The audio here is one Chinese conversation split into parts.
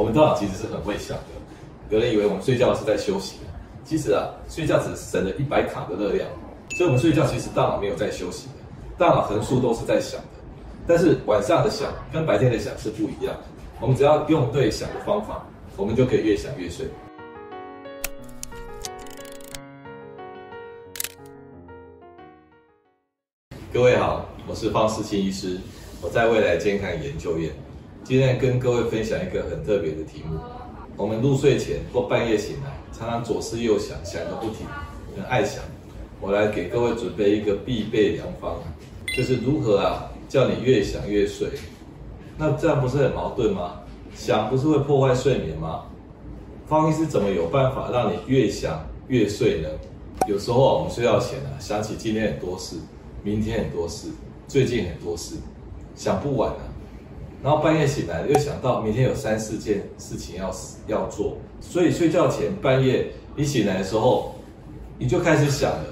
我们大脑其实是很会想的，有人以为我们睡觉是在休息，其实啊，睡觉只省了一百卡的热量，所以我们睡觉其实大脑没有在休息的，大脑横竖都是在想的，但是晚上的想跟白天的想是不一样，我们只要用对想的方法，我们就可以越想越睡。各位好，我是方世清医师，我在未来健康研究院。今天跟各位分享一个很特别的题目。我们入睡前或半夜醒来，常常左思右想，想个不停，很爱想。我来给各位准备一个必备良方，就是如何啊，叫你越想越睡。那这样不是很矛盾吗？想不是会破坏睡眠吗？方医师怎么有办法让你越想越睡呢？有时候我们睡觉前啊，想起今天很多事，明天很多事，最近很多事，想不完啊。然后半夜醒来又想到明天有三四件事情要要做，所以睡觉前半夜你醒来的时候，你就开始想了，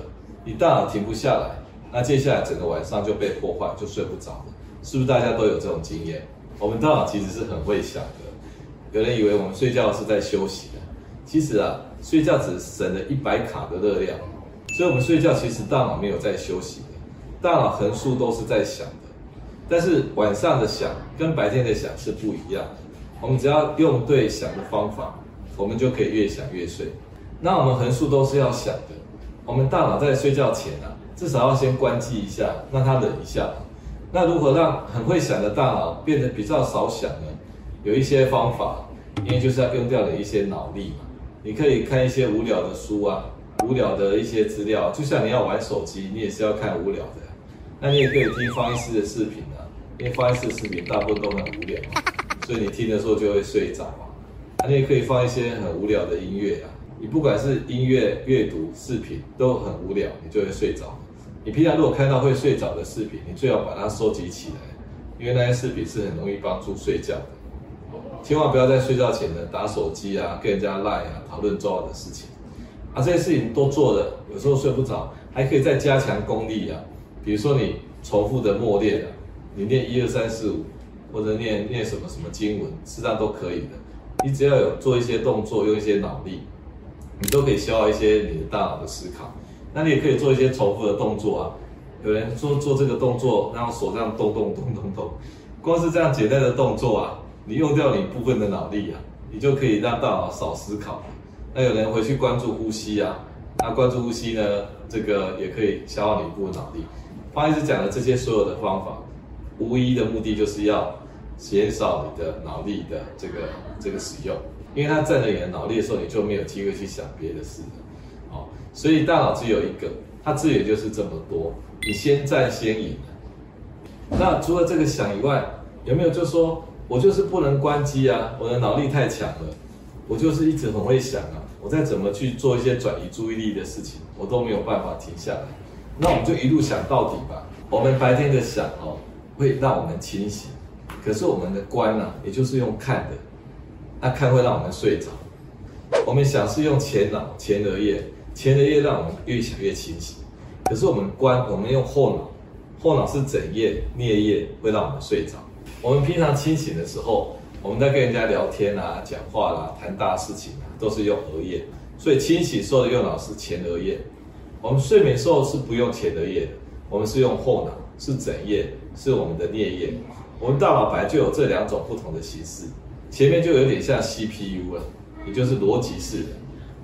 你大脑停不下来，那接下来整个晚上就被破坏，就睡不着了，是不是大家都有这种经验？我们大脑其实是很会想的，有人以为我们睡觉是在休息的，其实啊，睡觉只省了一百卡的热量，所以我们睡觉其实大脑没有在休息的，大脑横竖都是在想的。但是晚上的想跟白天的想是不一样的，我们只要用对想的方法，我们就可以越想越睡。那我们横竖都是要想的，我们大脑在睡觉前啊，至少要先关机一下，让它冷一下。那如何让很会想的大脑变得比较少想呢？有一些方法，因为就是要用掉了一些脑力嘛。你可以看一些无聊的书啊，无聊的一些资料，就像你要玩手机，你也是要看无聊的。那你也可以听方医师的视频，因为方医师的视频大部分都很无聊，所以你听的时候就会睡着嘛。你也可以放一些很无聊的音乐啊，你不管是音乐、阅读、视频都很无聊，你就会睡着。你平常如果看到会睡着的视频，你最好把它收集起来，因为那些视频是很容易帮助睡觉的。千万不要在睡觉前呢打手机啊，跟人家赖啊，讨论重要的事情。啊，这些事情都做了，有时候睡不着，还可以再加强功力啊。比如说你重复的默念啊，你念一二三四五，或者念念什么什么经文，实际上都可以的。你只要有做一些动作，用一些脑力，你都可以消耗一些你的大脑的思考。那你也可以做一些重复的动作啊。有人说做这个动作，然后手这样动动动动动，光是这样简单的动作啊，你用掉你部分的脑力啊，你就可以让大脑少思考。那有人回去关注呼吸啊，那关注呼吸呢，这个也可以消耗你部分脑力。方医师讲的这些所有的方法，无一的目的就是要减少你的脑力的这个这个使用，因为它占了你的脑力的时候，你就没有机会去想别的事了。好，所以大脑只有一个，它资源就是这么多，你先占先赢。那除了这个想以外，有没有就说我就是不能关机啊？我的脑力太强了，我就是一直很会想啊，我再怎么去做一些转移注意力的事情，我都没有办法停下来。那我们就一路想到底吧。我们白天的想哦，会让我们清醒，可是我们的观呢、啊，也就是用看的，那看会让我们睡着。我们想是用前脑、前额叶，前额叶让我们越想越清醒。可是我们观，我们用后脑，后脑是枕叶、颞叶，会让我们睡着。我们平常清醒的时候，我们在跟人家聊天啊、讲话啦、谈大事情啊，都是用额叶，所以清醒时候的右脑是前额叶。我们睡眠时候是不用前额叶的，我们是用后脑，是枕叶，是我们的颞叶。我们大脑本来就有这两种不同的形式，前面就有点像 CPU 了，也就是逻辑式的；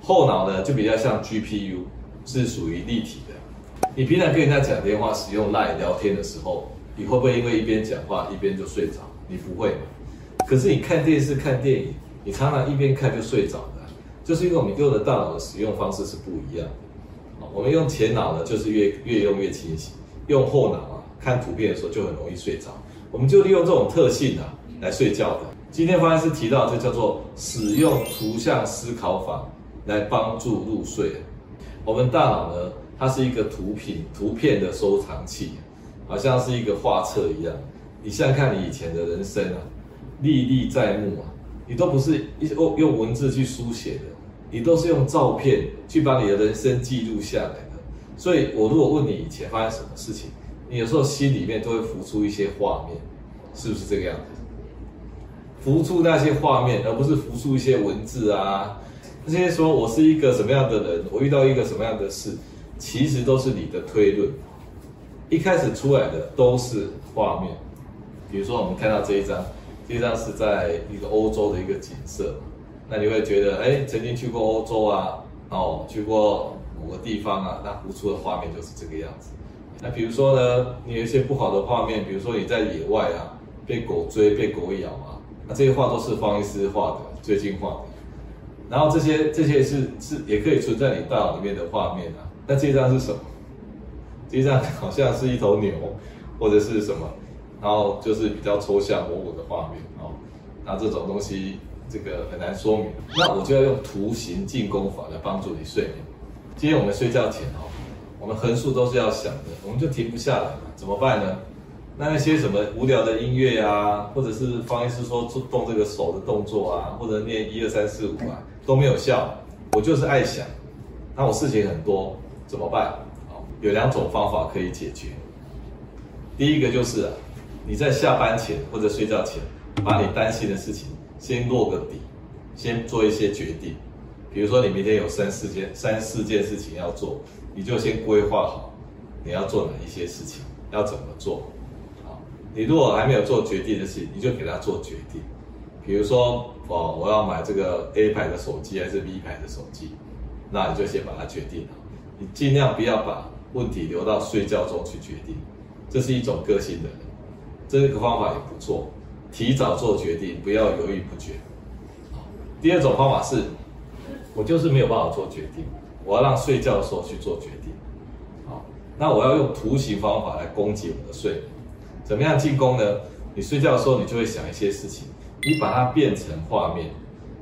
后脑呢就比较像 GPU，是属于立体的。你平常跟人家讲电话、使用 LINE 聊天的时候，你会不会因为一边讲话一边就睡着？你不会嘛？可是你看电视、看电影，你常常一边看就睡着的，就是因为我们用的大脑的使用方式是不一样的。我们用前脑呢，就是越越用越清醒；用后脑，看图片的时候就很容易睡着。我们就利用这种特性啊来睡觉的。今天方医师提到，这叫做使用图像思考法来帮助入睡。我们大脑呢，它是一个图片图片的收藏器，好像是一个画册一样。你现在看你以前的人生啊，历历在目啊，你都不是一用用文字去书写的。你都是用照片去把你的人生记录下来的，所以我如果问你以前发生什么事情，你有时候心里面都会浮出一些画面，是不是这个样子？浮出那些画面，而不是浮出一些文字啊。那些说我是一个什么样的人，我遇到一个什么样的事，其实都是你的推论。一开始出来的都是画面，比如说我们看到这一张，这张是在一个欧洲的一个景色，那你会觉得，哎，曾经去过欧洲啊，哦，去过某个地方啊，那浮出的画面就是这个样子。那比如说呢，你有一些不好的画面，比如说你在野外啊，被狗追、被狗咬啊，那这些画都是方医师画的，最近画的。然后这些这些是是也可以存在你大脑里面的画面啊。那这张是什么？这张好像是一头牛，或者是什么？然后就是比较抽象模糊的画面哦。那这种东西这个很难说明。那我就要用图形进攻法来帮助你睡眠。今天我们睡觉前哦，我们横竖都是要想的，我们就停不下来嘛，怎么办呢？那那些什么无聊的音乐啊，或者是方医师说做动这个手的动作啊，或者念一二三四五啊。都没有效，我就是爱想，那我事情很多，怎么办？有两种方法可以解决。第一个就是，你在下班前或者睡觉前，把你担心的事情先落个底，先做一些决定。比如说你明天有三四件、三四件事情要做，你就先规划好你要做哪一些事情，要怎么做。好，你如果还没有做决定的事情，你就给他做决定。比如说，哦，我要买这个 A 牌的手机还是 B 牌的手机，那你就先把它决定好。你尽量不要把问题留到睡觉中去决定，这是一种个性的人，这个方法也不错。提早做决定，不要犹豫不决。第二种方法是，我就是没有办法做决定，我要让睡觉的时候去做决定。好，那我要用图形方法来攻击我的睡眠。怎么样进攻呢？你睡觉的时候，你就会想一些事情。你把它变成画面，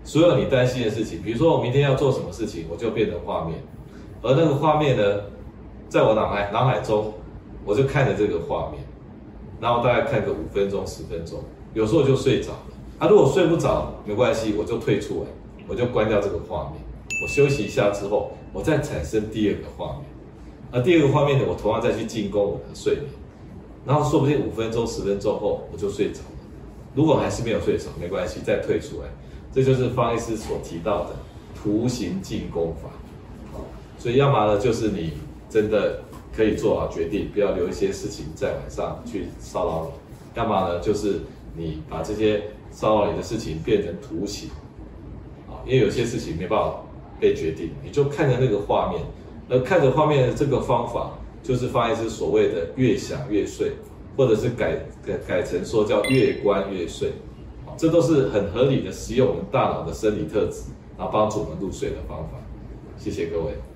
所有你担心的事情，比如说我明天要做什么事情，我就变成画面，而那个画面呢，在我脑海脑海中，我就看着这个画面，然后大概看个五分钟十分钟，有时候就睡着了。啊，如果睡不着没关系，我就退出来，我就关掉这个画面，我休息一下之后，我再产生第二个画面，而第二个画面呢，我同样再去进攻我的睡眠，然后说不定五分钟十分钟后我就睡着了。如果还是没有睡着，没关系，再退出来。这就是方医师所提到的图形进攻法。所以要么呢，就是你真的可以做好决定，不要留一些事情在晚上去骚扰你；要么呢，就是你把这些骚扰你的事情变成图形。啊，因为有些事情没办法被决定，你就看着那个画面，而看着画面的这个方法，就是方医师所谓的越想越睡。或者是改改改成说叫越关越睡，这都是很合理的使用我们大脑的生理特质，然后帮助我们入睡的方法。谢谢各位。